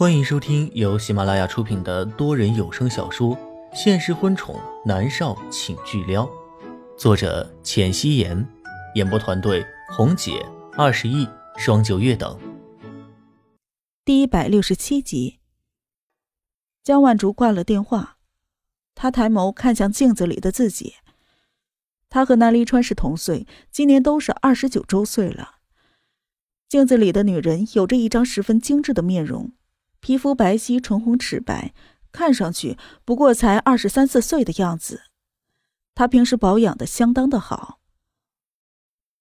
欢迎收听由喜马拉雅出品的多人有声小说《现实婚宠男少请巨撩》，作者：浅汐颜，演播团队：红姐、二十亿、双九月等。第一百六十七集，江万竹挂了电话，他抬眸看向镜子里的自己。他和南离川是同岁，今年都是二十九周岁了。镜子里的女人有着一张十分精致的面容。皮肤白皙，唇红齿白，看上去不过才二十三四岁的样子。她平时保养的相当的好。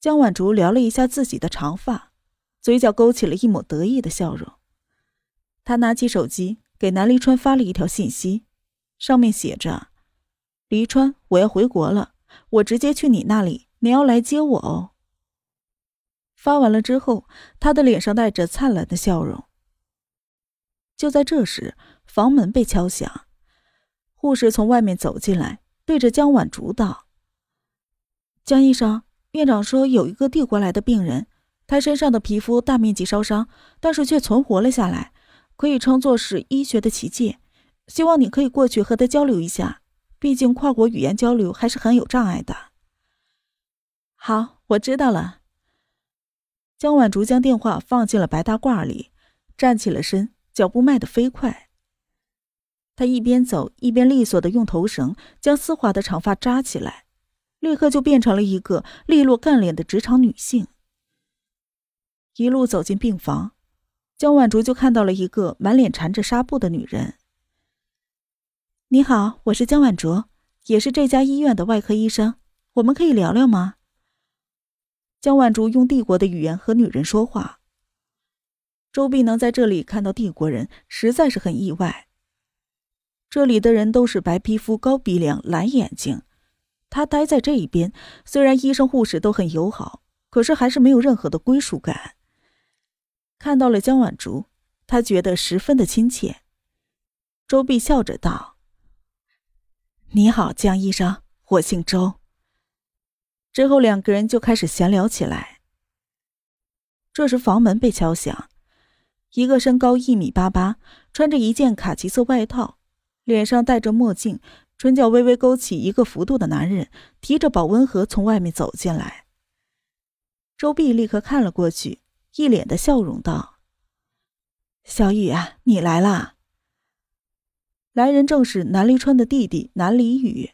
江晚竹撩了一下自己的长发，嘴角勾起了一抹得意的笑容。她拿起手机给南离川发了一条信息，上面写着：“离川，我要回国了，我直接去你那里，你要来接我哦。”发完了之后，他的脸上带着灿烂的笑容。就在这时，房门被敲响，护士从外面走进来，对着江晚竹道：“江医生，院长说有一个递过来的病人，他身上的皮肤大面积烧伤，但是却存活了下来，可以称作是医学的奇迹。希望你可以过去和他交流一下，毕竟跨国语言交流还是很有障碍的。”好，我知道了。江晚竹将电话放进了白大褂里，站起了身。脚步迈得飞快，他一边走一边利索的用头绳将丝滑的长发扎起来，立刻就变成了一个利落干练的职场女性。一路走进病房，江晚竹就看到了一个满脸缠着纱布的女人。“你好，我是江晚竹，也是这家医院的外科医生，我们可以聊聊吗？”江晚竹用帝国的语言和女人说话。周碧能在这里看到帝国人，实在是很意外。这里的人都是白皮肤、高鼻梁、蓝眼睛。他待在这一边，虽然医生护士都很友好，可是还是没有任何的归属感。看到了江晚竹，他觉得十分的亲切。周碧笑着道：“你好，江医生，我姓周。”之后两个人就开始闲聊起来。这时房门被敲响。一个身高一米八八，穿着一件卡其色外套，脸上戴着墨镜，唇角微微勾起一个幅度的男人，提着保温盒从外面走进来。周碧立刻看了过去，一脸的笑容道：“小雨啊，你来啦。”来人正是南离川的弟弟南离宇，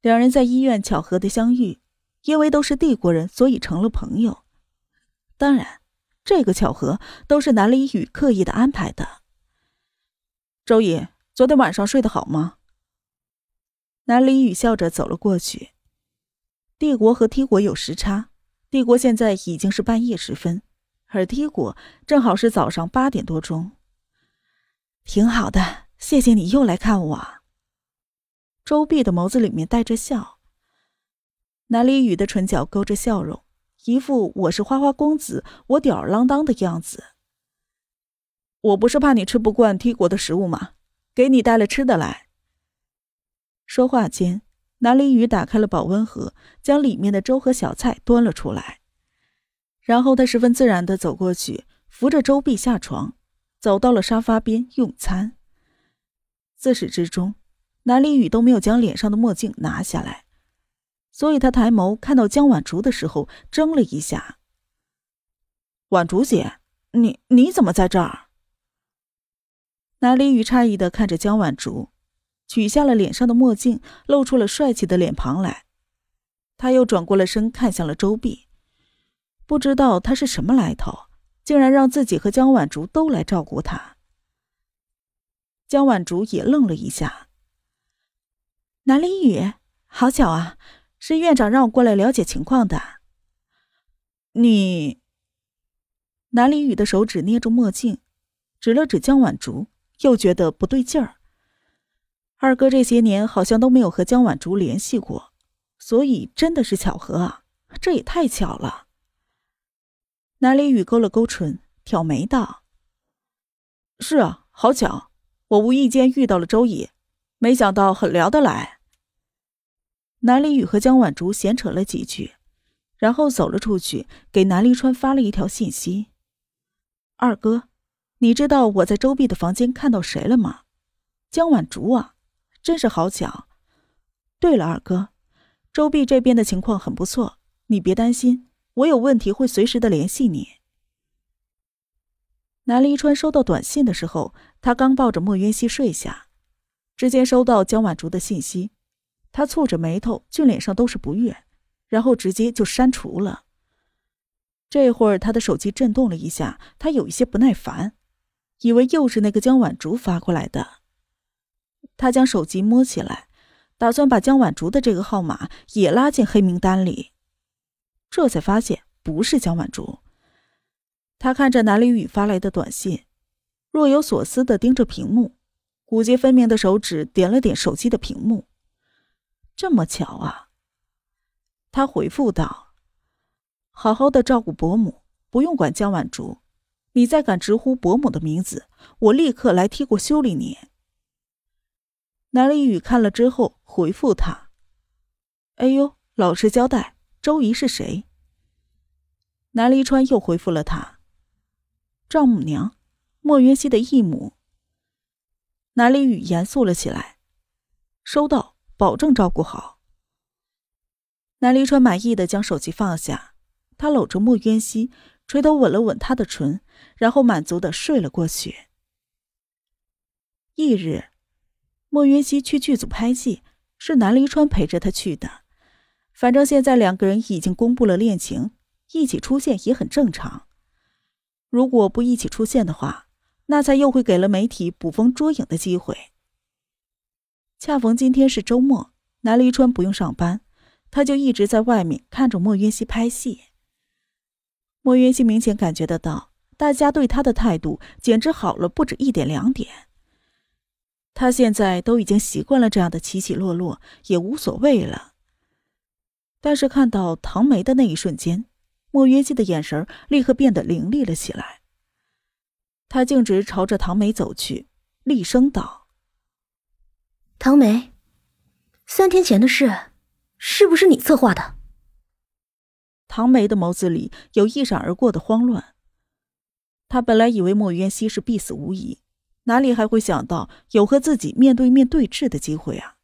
两人在医院巧合的相遇，因为都是帝国人，所以成了朋友。当然。这个巧合都是南离宇刻意的安排的。周乙，昨天晚上睡得好吗？南离宇笑着走了过去。帝国和 T 国有时差，帝国现在已经是半夜时分，而 T 国正好是早上八点多钟。挺好的，谢谢你又来看我。周碧的眸子里面带着笑。南离宇的唇角勾着笑容。一副我是花花公子，我吊儿郎当的样子。我不是怕你吃不惯 T 国的食物吗？给你带了吃的来。说话间，南离宇打开了保温盒，将里面的粥和小菜端了出来。然后他十分自然的走过去，扶着周碧下床，走到了沙发边用餐。自始至终，南离宇都没有将脸上的墨镜拿下来。所以他抬眸看到江晚竹的时候，怔了一下。晚竹姐，你你怎么在这儿？南离雨诧异的看着江晚竹，取下了脸上的墨镜，露出了帅气的脸庞来。他又转过了身，看向了周碧，不知道他是什么来头，竟然让自己和江晚竹都来照顾他。江晚竹也愣了一下。南离雨，好巧啊！是院长让我过来了解情况的。你，南离宇的手指捏住墨镜，指了指江晚竹，又觉得不对劲儿。二哥这些年好像都没有和江晚竹联系过，所以真的是巧合啊！这也太巧了。南离宇勾了勾唇，挑眉道：“是啊，好巧，我无意间遇到了周乙，没想到很聊得来。”南离宇和江晚竹闲扯了几句，然后走了出去，给南离川发了一条信息：“二哥，你知道我在周碧的房间看到谁了吗？江晚竹啊，真是好巧。对了，二哥，周碧这边的情况很不错，你别担心，我有问题会随时的联系你。南离川收到短信的时候，他刚抱着莫渊熙睡下，直接收到江晚竹的信息，他蹙着眉头，俊脸上都是不悦，然后直接就删除了。这会儿他的手机震动了一下，他有一些不耐烦。以为又是那个江晚竹发过来的，他将手机摸起来，打算把江晚竹的这个号码也拉进黑名单里，这才发现不是江晚竹。他看着南离宇发来的短信，若有所思的盯着屏幕，骨节分明的手指点了点手机的屏幕，这么巧啊！他回复道：“好好的照顾伯母，不用管江晚竹。”你再敢直呼伯母的名字，我立刻来踢过修理你。南离宇看了之后回复他：“哎呦，老实交代，周姨是谁？”南离川又回复了他：“丈母娘，莫云熙的义母。”南离宇严肃了起来：“收到，保证照顾好。”南离川满意的将手机放下，他搂着莫渊熙。垂头吻了吻她的唇，然后满足的睡了过去。翌日，莫渊熙去剧组拍戏，是南离川陪着他去的。反正现在两个人已经公布了恋情，一起出现也很正常。如果不一起出现的话，那才又会给了媒体捕风捉影的机会。恰逢今天是周末，南离川不用上班，他就一直在外面看着莫云熙拍戏。莫云熙明显感觉得到，大家对他的态度简直好了不止一点两点。他现在都已经习惯了这样的起起落落，也无所谓了。但是看到唐梅的那一瞬间，莫云熙的眼神立刻变得凌厉了起来。他径直朝着唐梅走去，厉声道：“唐梅，三天前的事，是不是你策划的？”唐梅的眸子里有一闪而过的慌乱。他本来以为莫渊熙是必死无疑，哪里还会想到有和自己面对面对峙的机会啊？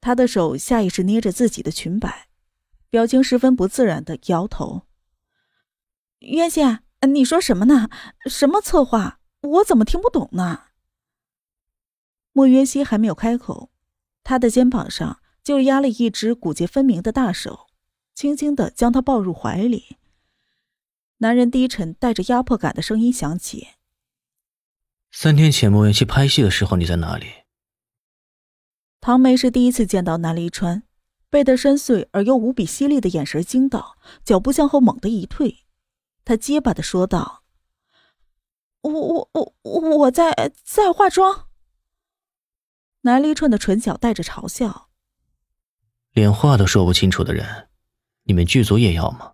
他的手下意识捏着自己的裙摆，表情十分不自然的摇头。渊熙，你说什么呢？什么策划？我怎么听不懂呢？莫云熙还没有开口，他的肩膀上就压了一只骨节分明的大手。轻轻的将他抱入怀里，男人低沉带着压迫感的声音响起：“三天前莫云熙拍戏的时候，你在哪里？”唐梅是第一次见到南离川，被他深邃而又无比犀利的眼神惊到，脚步向后猛地一退。他结巴的说道：“我我我我在在化妆。”南离川的唇角带着嘲笑：“连话都说不清楚的人。”你们剧组也要吗？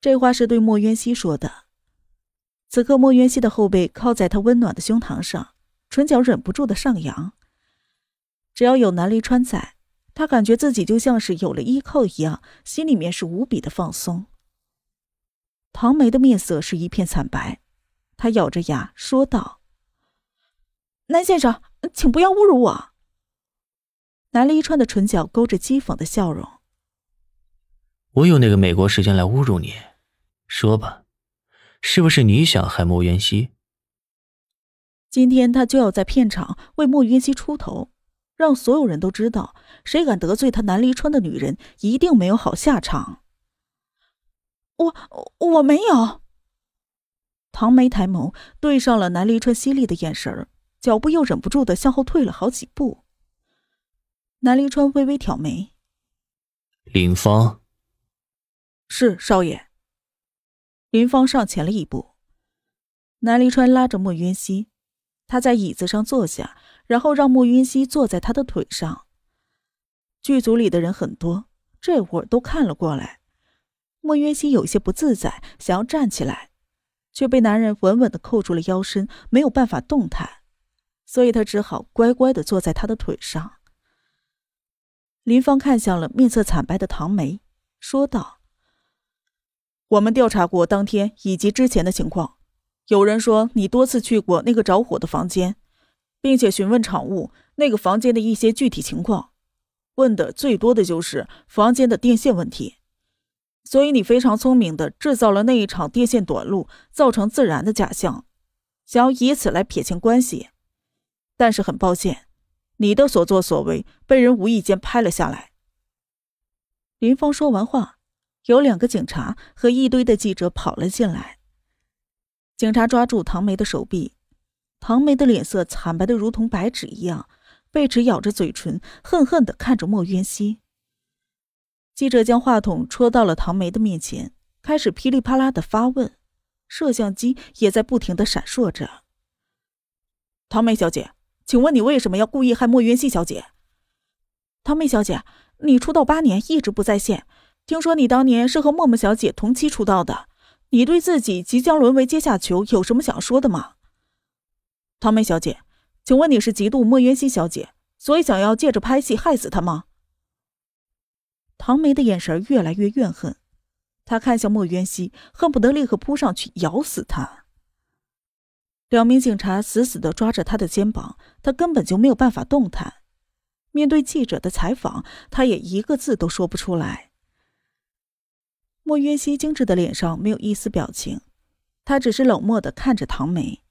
这话是对莫渊熙说的。此刻，莫渊熙的后背靠在他温暖的胸膛上，唇角忍不住的上扬。只要有南离川在，他感觉自己就像是有了依靠一样，心里面是无比的放松。唐梅的面色是一片惨白，她咬着牙说道：“南先生，请不要侮辱我。”南离川的唇角勾着讥讽的笑容。我有那个美国时间来侮辱你，说吧，是不是你想害莫云熙？今天他就要在片场为莫云熙出头，让所有人都知道，谁敢得罪他南离川的女人，一定没有好下场。我我没有。唐梅抬眸对上了南离川犀利的眼神脚步又忍不住的向后退了好几步。南离川微微挑眉，林芳。是少爷。林芳上前了一步，南离川拉着莫云熙，他在椅子上坐下，然后让莫云熙坐在他的腿上。剧组里的人很多，这会儿都看了过来。莫云熙有些不自在，想要站起来，却被男人稳稳的扣住了腰身，没有办法动弹，所以他只好乖乖的坐在他的腿上。林芳看向了面色惨白的唐梅，说道。我们调查过当天以及之前的情况，有人说你多次去过那个着火的房间，并且询问场务那个房间的一些具体情况，问的最多的就是房间的电线问题。所以你非常聪明的制造了那一场电线短路造成自燃的假象，想要以此来撇清关系。但是很抱歉，你的所作所为被人无意间拍了下来。林峰说完话，有两个警察和一堆的记者跑了进来。警察抓住唐梅的手臂，唐梅的脸色惨白的如同白纸一样，贝齿咬着嘴唇，恨恨的看着莫渊熙。记者将话筒戳到了唐梅的面前，开始噼里啪啦的发问，摄像机也在不停的闪烁着。唐梅小姐，请问你为什么要故意害莫渊熙小姐？唐梅小姐，你出道八年一直不在线，听说你当年是和默默小姐同期出道的。你对自己即将沦为阶下囚有什么想说的吗，唐梅小姐？请问你是嫉妒莫渊熙小姐，所以想要借着拍戏害死她吗？唐梅的眼神越来越怨恨，她看向莫渊熙，恨不得立刻扑上去咬死他。两名警察死死的抓着他的肩膀，他根本就没有办法动弹。面对记者的采访，他也一个字都说不出来。莫渊熙精致的脸上没有一丝表情，他只是冷漠的看着唐梅。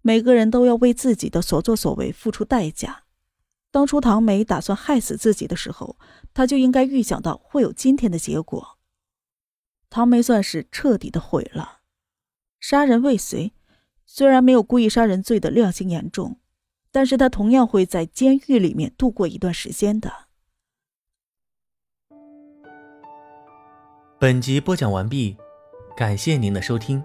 每个人都要为自己的所作所为付出代价。当初唐梅打算害死自己的时候，他就应该预想到会有今天的结果。唐梅算是彻底的毁了。杀人未遂，虽然没有故意杀人罪的量刑严重，但是他同样会在监狱里面度过一段时间的。本集播讲完毕，感谢您的收听。